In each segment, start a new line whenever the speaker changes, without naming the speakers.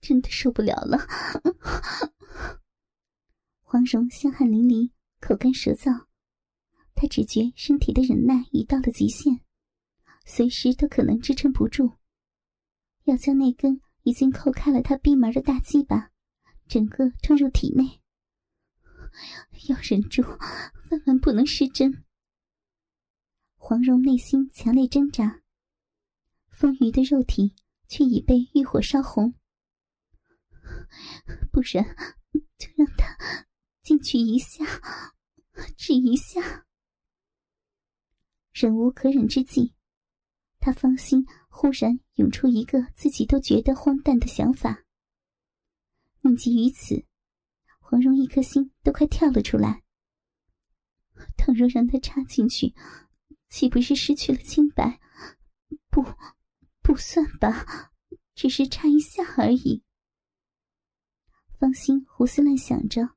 真的受不了了。黄蓉香汗淋漓，口干舌燥，她只觉身体的忍耐已到了极限，随时都可能支撑不住，要将那根已经扣开了她闭门的大鸡巴，整个吞入体内。要忍住，万万不能失真。黄蓉内心强烈挣扎，丰腴的肉体却已被欲火烧红，不然就让他。进去一下，只一下。忍无可忍之际，他芳心忽然涌出一个自己都觉得荒诞的想法。念及于此，黄蓉一颗心都快跳了出来。倘若让他插进去，岂不是失去了清白？不，不算吧，只是插一下而已。芳心胡思乱想着。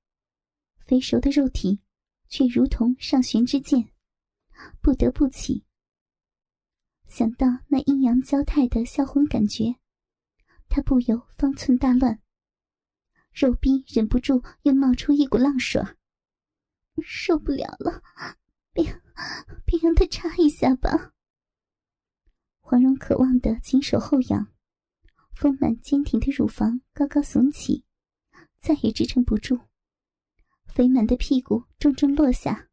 肥熟的肉体，却如同上弦之箭，不得不起。想到那阴阳交泰的销魂感觉，他不由方寸大乱，肉壁忍不住又冒出一股浪水受不了了，别别让他插一下吧。黄蓉渴望的紧守后仰，丰满坚挺的乳房高高耸起，再也支撑不住。肥满的屁股重重落下，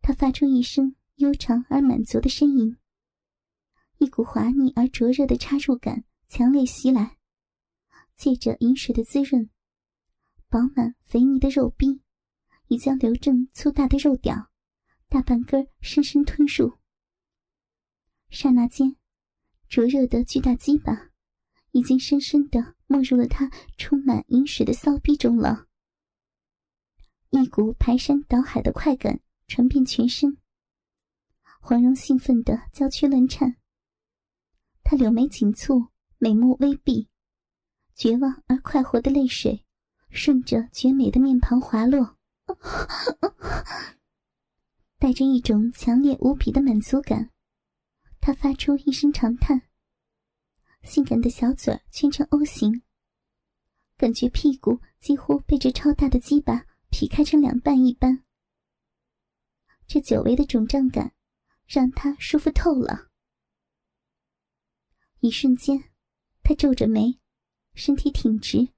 他发出一声悠长而满足的呻吟。一股滑腻而灼热的插入感强烈袭来，借着饮水的滋润，饱满肥腻的肉壁已将刘正粗大的肉屌大半根深深吞入。刹那间，灼热的巨大鸡巴已经深深的。没入了他充满饮水的骚逼中了，一股排山倒海的快感传遍全身。黄蓉兴奋的娇躯乱颤，她柳眉紧蹙，美目微闭，绝望而快活的泪水顺着绝美的面庞滑落，带着一种强烈无比的满足感，他发出一声长叹。性感的小嘴儿圈成 O 型，感觉屁股几乎被这超大的鸡巴劈开成两半一般。这久违的肿胀感，让他舒服透了。一瞬间，他皱着眉，身体挺直，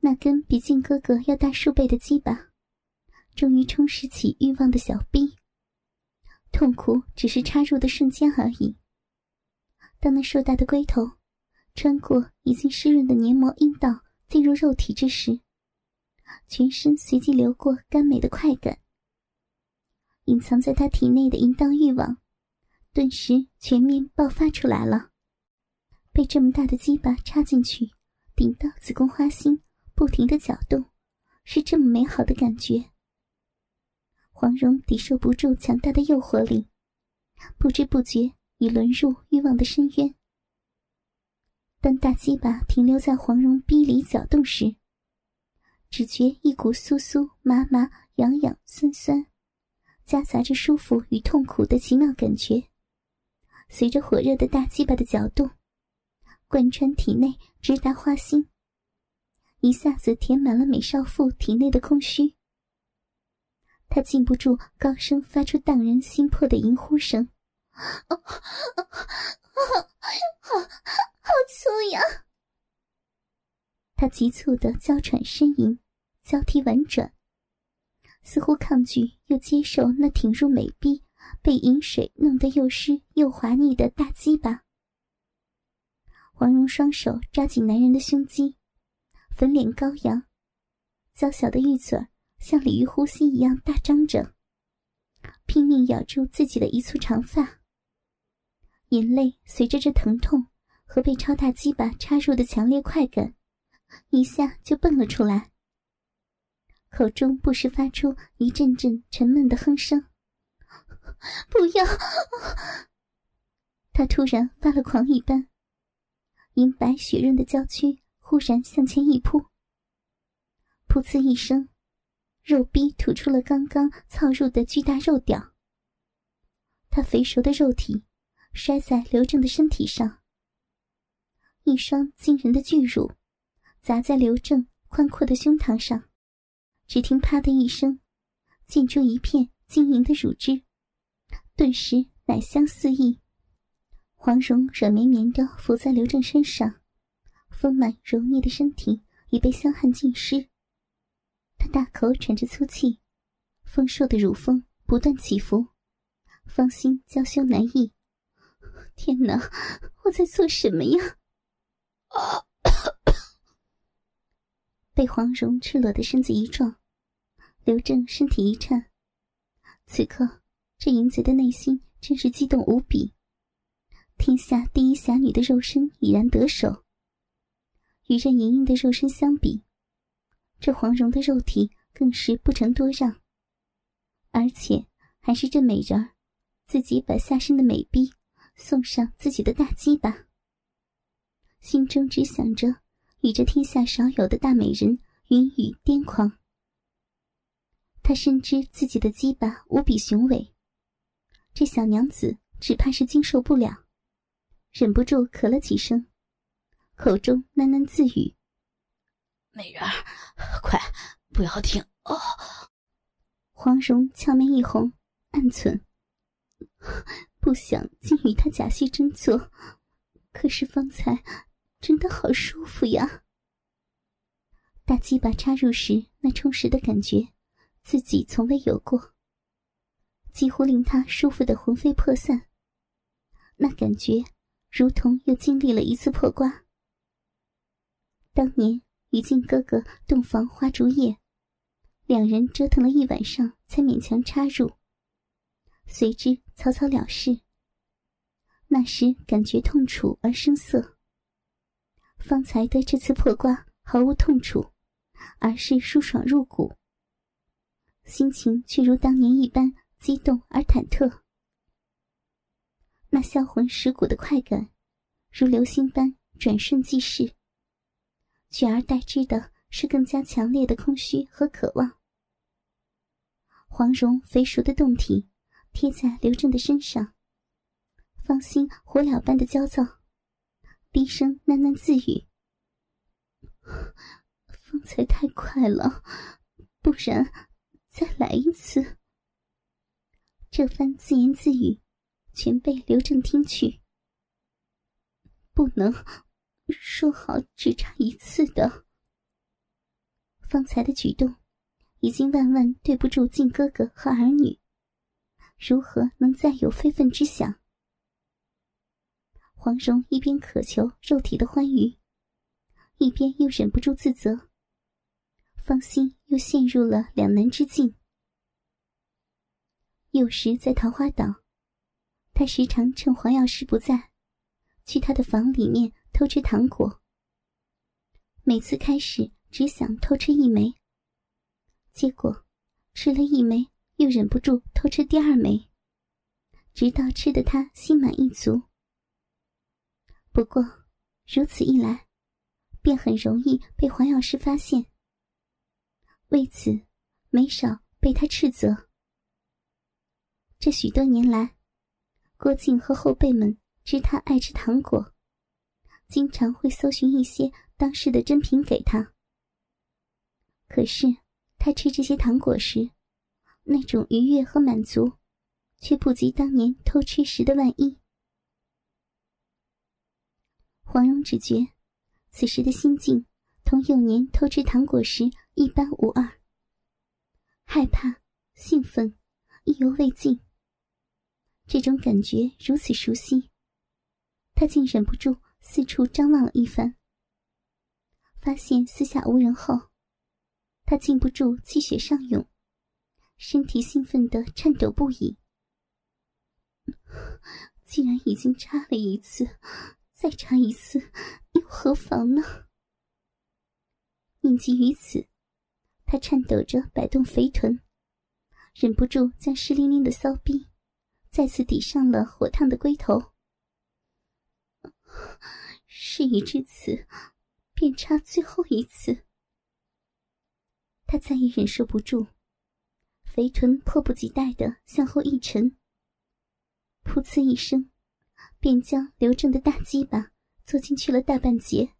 那根比靖哥哥要大数倍的鸡巴，终于充实起欲望的小臂。痛苦只是插入的瞬间而已。当那硕大的龟头。穿过已经湿润的黏膜阴道进入肉体之时，全身随即流过甘美的快感。隐藏在他体内的淫荡欲望，顿时全面爆发出来了。被这么大的鸡巴插进去，顶到子宫花心，不停的搅动，是这么美好的感觉。黄蓉抵受不住强大的诱惑力，不知不觉已沦入欲望的深渊。当大鸡巴停留在黄蓉逼里搅动时，只觉一股酥酥麻麻、痒痒酸酸，夹杂着舒服与痛苦的奇妙感觉，随着火热的大鸡巴的搅动，贯穿体内，直达花心，一下子填满了美少妇体内的空虚。他禁不住高声发出荡人心魄的淫呼声。好，好粗呀！他急促的娇喘呻吟，交替婉转，似乎抗拒又接受那挺入美臂、被饮水弄得又湿又滑腻的大鸡巴。黄蓉双手抓紧男人的胸肌，粉脸高扬，娇小的玉嘴像鲤鱼呼吸一样大张着，拼命咬住自己的一簇长发。眼泪随着这疼痛和被超大鸡巴插入的强烈快感，一下就蹦了出来。口中不时发出一阵阵沉闷的哼声。不要！他突然发了狂一般，银白雪润的娇躯忽然向前一扑，噗呲一声，肉逼吐出了刚刚操入的巨大肉屌。他肥熟的肉体。摔在刘正的身体上，一双惊人的巨乳砸在刘正宽阔的胸膛上，只听“啪”的一声，溅出一片晶莹的乳汁，顿时奶香四溢。黄蓉软绵绵的伏在刘正身上，丰满柔腻的身体已被香汗浸湿。大口喘着粗气，丰硕的乳峰不断起伏，芳心娇羞难抑。天哪，我在做什么呀？被黄蓉赤裸的身子一撞，刘正身体一颤。此刻，这淫贼的内心真是激动无比。天下第一侠女的肉身已然得手，与任盈盈的肉身相比，这黄蓉的肉体更是不成多让。而且还是这美人儿自己把下身的美逼送上自己的大鸡巴，心中只想着与这天下少有的大美人云雨癫狂。他深知自己的鸡巴无比雄伟，这小娘子只怕是经受不了。忍不住咳了几声，口中喃喃自语：“
美人儿，快不要停！”哦，
黄蓉俏面一红，暗忖：“不想竟与他假戏真做，可是方才真的好舒服呀！大鸡巴插入时那充实的感觉，自己从未有过，几乎令他舒服的魂飞魄散。那感觉。”如同又经历了一次破瓜。当年与靖哥哥洞房花烛夜，两人折腾了一晚上才勉强插入，随之草草了事。那时感觉痛楚而生涩。方才的这次破瓜毫无痛楚，而是舒爽入骨，心情却如当年一般激动而忐忑。那销魂蚀骨的快感，如流星般转瞬即逝。取而代之的是更加强烈的空虚和渴望。黄蓉肥熟的胴体贴在刘正的身上，芳心火燎般的焦躁，低声喃喃自语：“方才太快了，不然再来一次。”这番自言自语。全被刘正听去，不能说好只差一次的。方才的举动，已经万万对不住靖哥哥和儿女，如何能再有非分之想？黄蓉一边渴求肉体的欢愉，一边又忍不住自责，芳心又陷入了两难之境。有时在桃花岛。他时常趁黄药师不在，去他的房里面偷吃糖果。每次开始只想偷吃一枚，结果吃了一枚又忍不住偷吃第二枚，直到吃的他心满意足。不过如此一来，便很容易被黄药师发现，为此没少被他斥责。这许多年来。郭靖和后辈们知他爱吃糖果，经常会搜寻一些当时的珍品给他。可是他吃这些糖果时，那种愉悦和满足，却不及当年偷吃时的万一。黄蓉只觉此时的心境同幼年偷吃糖果时一般无二，害怕、兴奋、意犹未尽。这种感觉如此熟悉，他竟忍不住四处张望了一番。发现四下无人后，他禁不住气血上涌，身体兴奋的颤抖不已。既然已经插了一次，再插一次又何妨呢？念及于此，他颤抖着摆动肥臀，忍不住将湿淋淋的骚逼。再次抵上了火烫的龟头，事已至此，便差最后一次。他再也忍受不住，肥臀迫不及待的向后一沉，噗呲一声，便将刘正的大鸡巴坐进去了大半截。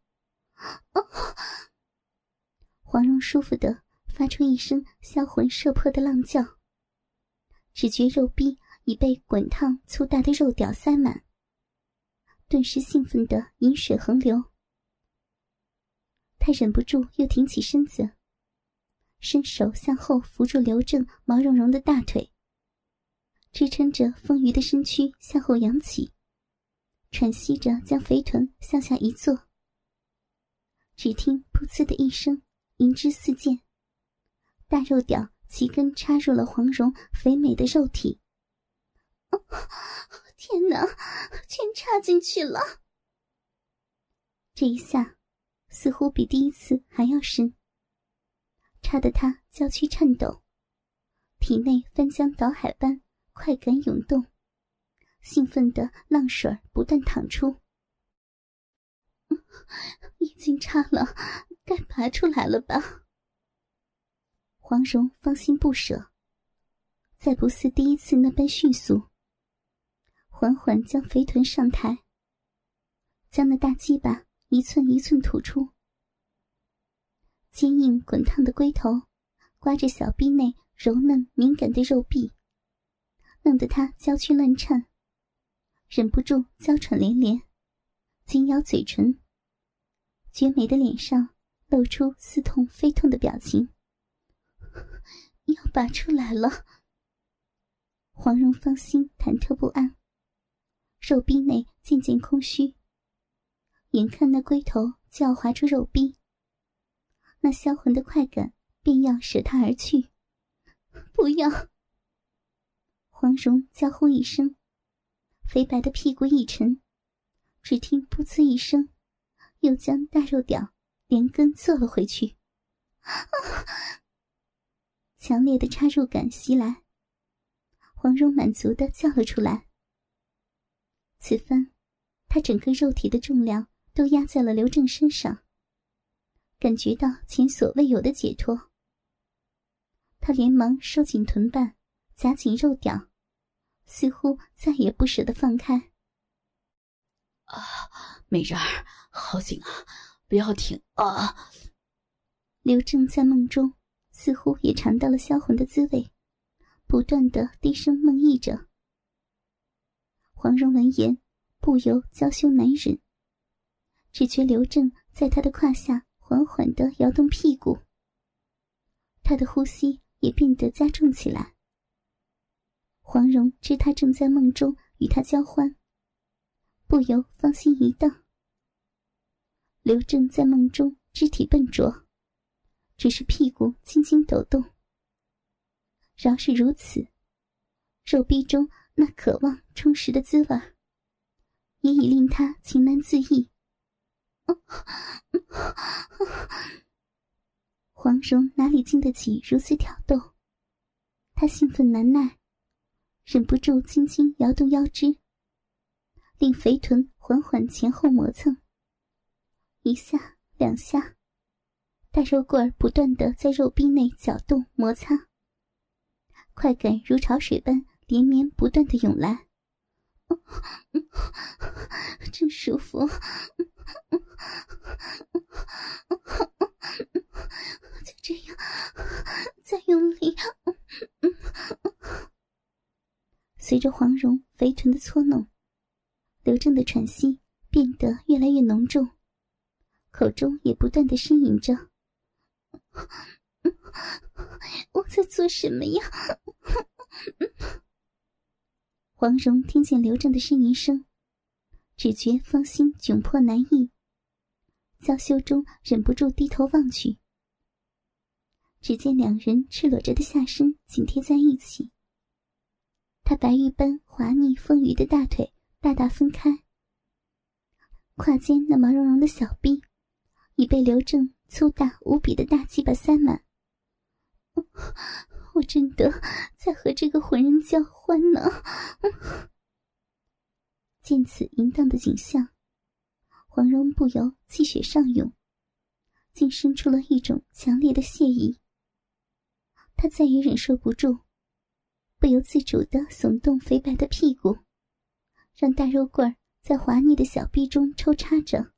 黄蓉舒服的发出一声销魂摄魄的浪叫，只觉肉壁已被滚烫粗大的肉屌塞满，顿时兴奋的饮水横流。他忍不住又挺起身子，伸手向后扶住刘正毛茸茸的大腿，支撑着丰腴的身躯向后扬起，喘息着将肥臀向下一坐。只听“噗呲”的一声，银枝四溅，大肉屌齐根插入了黄蓉肥美的肉体。天哪，全插进去了！这一下，似乎比第一次还要深，插得他娇躯颤抖，体内翻江倒海般快感涌动，兴奋的浪水不断淌出。已经插了，该拔出来了吧？黄蓉芳心不舍，再不似第一次那般迅速，缓缓将肥臀上抬，将那大鸡巴一寸一寸吐出，坚硬滚烫的龟头刮着小臂内柔嫩敏感的肉壁，弄得他娇躯乱颤，忍不住娇喘连连，紧咬嘴唇。绝美的脸上露出似痛非痛的表情，要拔出来了。黄蓉芳心忐忑不安，肉壁内渐渐空虚，眼看那龟头就要划出肉壁，那销魂的快感便要舍他而去。不要！黄蓉娇呼一声，肥白的屁股一沉，只听“噗呲”一声。又将大肉屌连根坐了回去，强烈的插入感袭来，黄蓉满足的叫了出来。此番，他整个肉体的重量都压在了刘正身上，感觉到前所未有的解脱。他连忙收紧臀瓣，夹紧肉屌，似乎再也不舍得放开。
啊，美人儿，好紧啊！不要停啊！
刘正在梦中似乎也尝到了销魂的滋味，不断的低声梦呓着。黄蓉闻言，不由娇羞难忍，只觉刘正在她的胯下缓缓地摇动屁股，他的呼吸也变得加重起来。黄蓉知他正在梦中与他交欢。不由芳心一荡。刘正在梦中肢体笨拙，只是屁股轻轻抖动。饶是如此，肉壁中那渴望充实的滋味，也已令他情难自抑。黄蓉哪里经得起如此挑逗？她兴奋难耐，忍不住轻轻摇动腰肢。令肥臀缓缓前后磨蹭，一下两下，大肉棍儿不断的在肉壁内搅动摩擦，快感如潮水般连绵不断的涌来，真舒服！就这样，再用力。随着黄蓉肥臀的搓弄。刘正的喘息变得越来越浓重，口中也不断的呻吟着：“ 我在做什么呀？”黄蓉听见刘正的呻吟声，只觉芳心窘迫难抑，娇羞中忍不住低头望去。只见两人赤裸着的下身紧贴在一起，他白玉般滑腻丰腴的大腿。大大分开，胯间那毛茸茸的小臂已被刘正粗大无比的大鸡巴塞满。我真的在和这个混人交欢呢！见此淫荡的景象，黄蓉不由气血上涌，竟生出了一种强烈的惬意。她再也忍受不住，不由自主的耸动肥白的屁股。让大肉棍在滑腻的小臂中抽插着，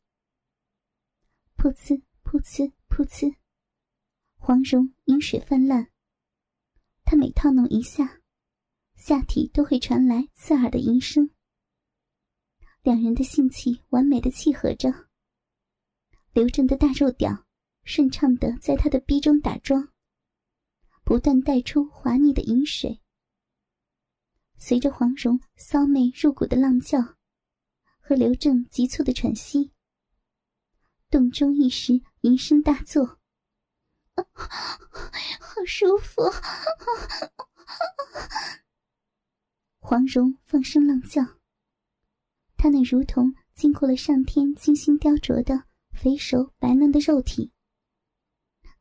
噗呲噗呲噗呲，黄蓉饮水泛滥。他每套弄一下，下体都会传来刺耳的吟声。两人的性气完美的契合着。刘正的大肉屌顺畅的在他的逼中打桩，不断带出滑腻的饮水。随着黄蓉骚媚入骨的浪叫，和刘正急促的喘息，洞中一时吟声大作。好舒服！黄蓉放声浪叫，她那如同经过了上天精心雕琢的肥熟白嫩的肉体，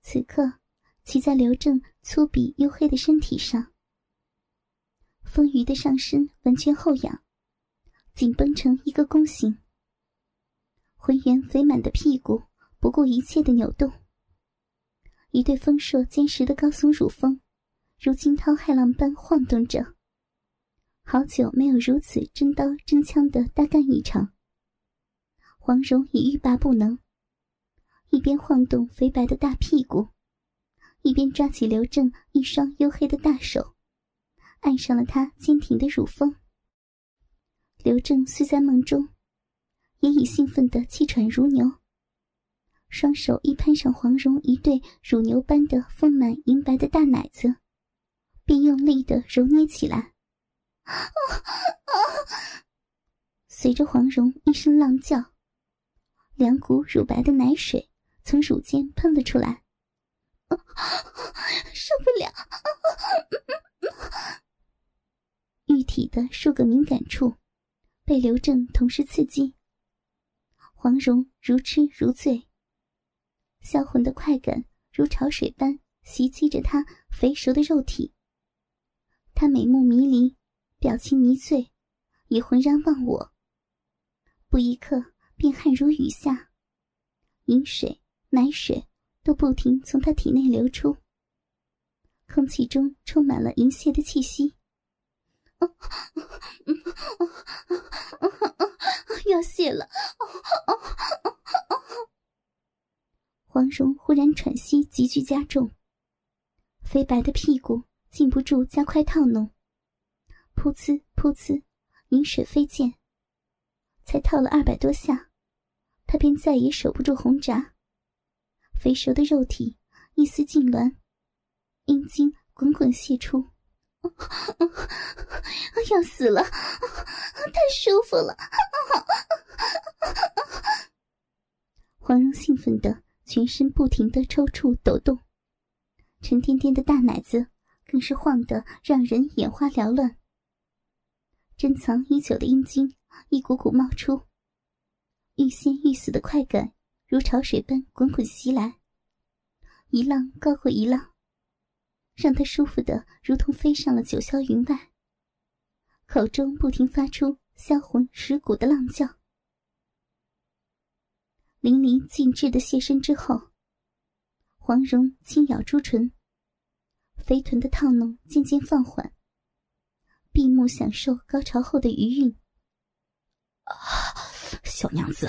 此刻骑在刘正粗鄙黝黑的身体上，丰腴的上身完全后仰，紧绷成一个弓形，浑圆肥满的屁股不顾一切的扭动。一对丰硕坚实的高耸乳峰，如惊涛骇浪般晃动着。好久没有如此真刀真枪的大干一场。黄蓉已欲罢不能，一边晃动肥白的大屁股，一边抓起刘正一双黝黑的大手，按上了他坚挺的乳峰。刘正虽在梦中，也已兴奋得气喘如牛。双手一攀上黄蓉一对乳牛般的丰满银白的大奶子，便用力的揉捏起来。随着黄蓉一声浪叫，两股乳白的奶水从乳尖喷了出来。受不了！玉体的数个敏感处被刘正同时刺激，黄蓉如痴如醉。销魂的快感如潮水般袭击着他肥熟的肉体。他美目迷离，表情迷醉，已浑然忘我。不一刻，便汗如雨下，饮水、奶水都不停从他体内流出，空气中充满了淫亵的气息。要泄了！中忽然喘息急剧加重，肥白的屁股禁不住加快套弄，噗呲噗呲，饮水飞溅。才套了二百多下，他便再也守不住红闸，肥熟的肉体一丝痉挛，阴茎滚滚泄出，要死了，太舒服了！黄蓉兴奋的。全身不停的抽搐抖动，沉甸甸的大奶子更是晃得让人眼花缭乱。珍藏已久的阴茎一股股冒出，欲仙欲死的快感如潮水般滚滚袭来，一浪高过一浪，让他舒服的如同飞上了九霄云外，口中不停发出销魂蚀骨的浪叫。淋漓尽致的谢身之后，黄蓉轻咬朱唇，肥臀的套弄渐渐放缓，闭目享受高潮后的余韵。
啊，小娘子，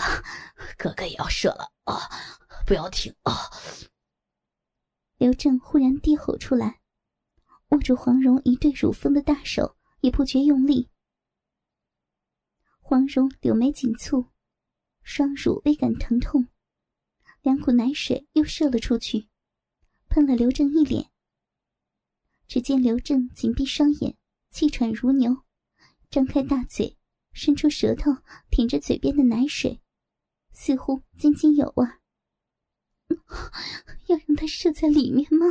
哥哥也要射了啊！不要停啊！
刘正忽然低吼出来，握住黄蓉一对乳峰的大手也不觉用力。黄蓉柳眉紧蹙。双乳微感疼痛，两股奶水又射了出去，喷了刘正一脸。只见刘正紧闭双眼，气喘如牛，张开大嘴，伸出舌头舔着嘴边的奶水，似乎津津有味。要让他射在里面吗？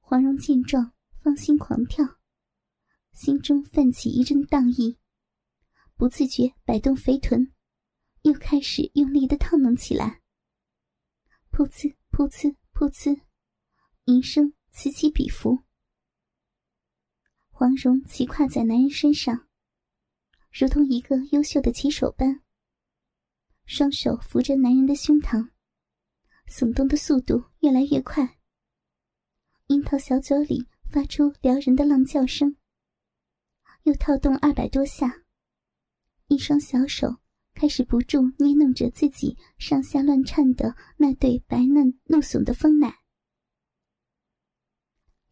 黄蓉见状，芳心狂跳，心中泛起一阵荡意。不自觉摆动肥臀，又开始用力的套弄起来。噗呲噗呲噗呲，吟声此起彼伏。黄蓉骑跨在男人身上，如同一个优秀的骑手般，双手扶着男人的胸膛，耸动的速度越来越快。樱桃小嘴里发出撩人的浪叫声，又套动二百多下。一双小手开始不住捏弄着自己上下乱颤的那对白嫩怒耸的丰奶。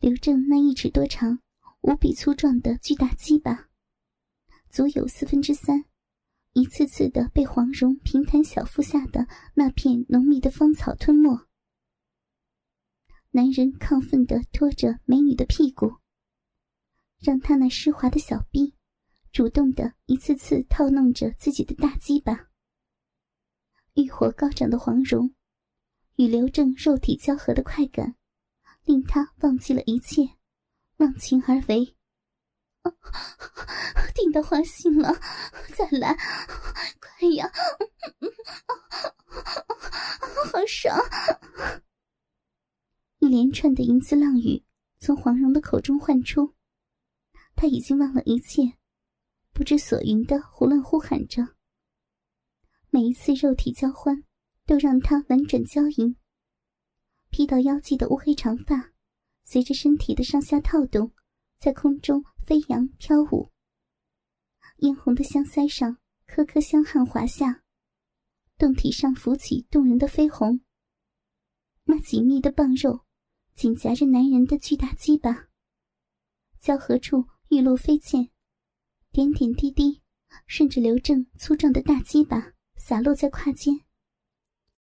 刘正那一尺多长、无比粗壮的巨大鸡巴，足有四分之三，一次次的被黄蓉平坦小腹下的那片浓密的芳草吞没。男人亢奋的拖着美女的屁股，让她那湿滑的小臂。主动的一次次套弄着自己的大鸡巴，欲火高涨的黄蓉与刘正肉体交合的快感，令他忘记了一切，忘情而为。顶到花心了，再来，快呀！好爽！一连串的淫词浪语从黄蓉的口中唤出，他已经忘了一切。不知所云的胡乱呼喊着，每一次肉体交欢，都让他婉转娇吟。披到腰际的乌黑长发，随着身体的上下套动，在空中飞扬飘舞。嫣红的香腮上颗颗香汗滑下，胴体上浮起动人的绯红。那紧密的棒肉紧夹着男人的巨大鸡巴，交合处玉露飞溅。点点滴滴，顺着刘正粗壮的大鸡巴洒落在胯间。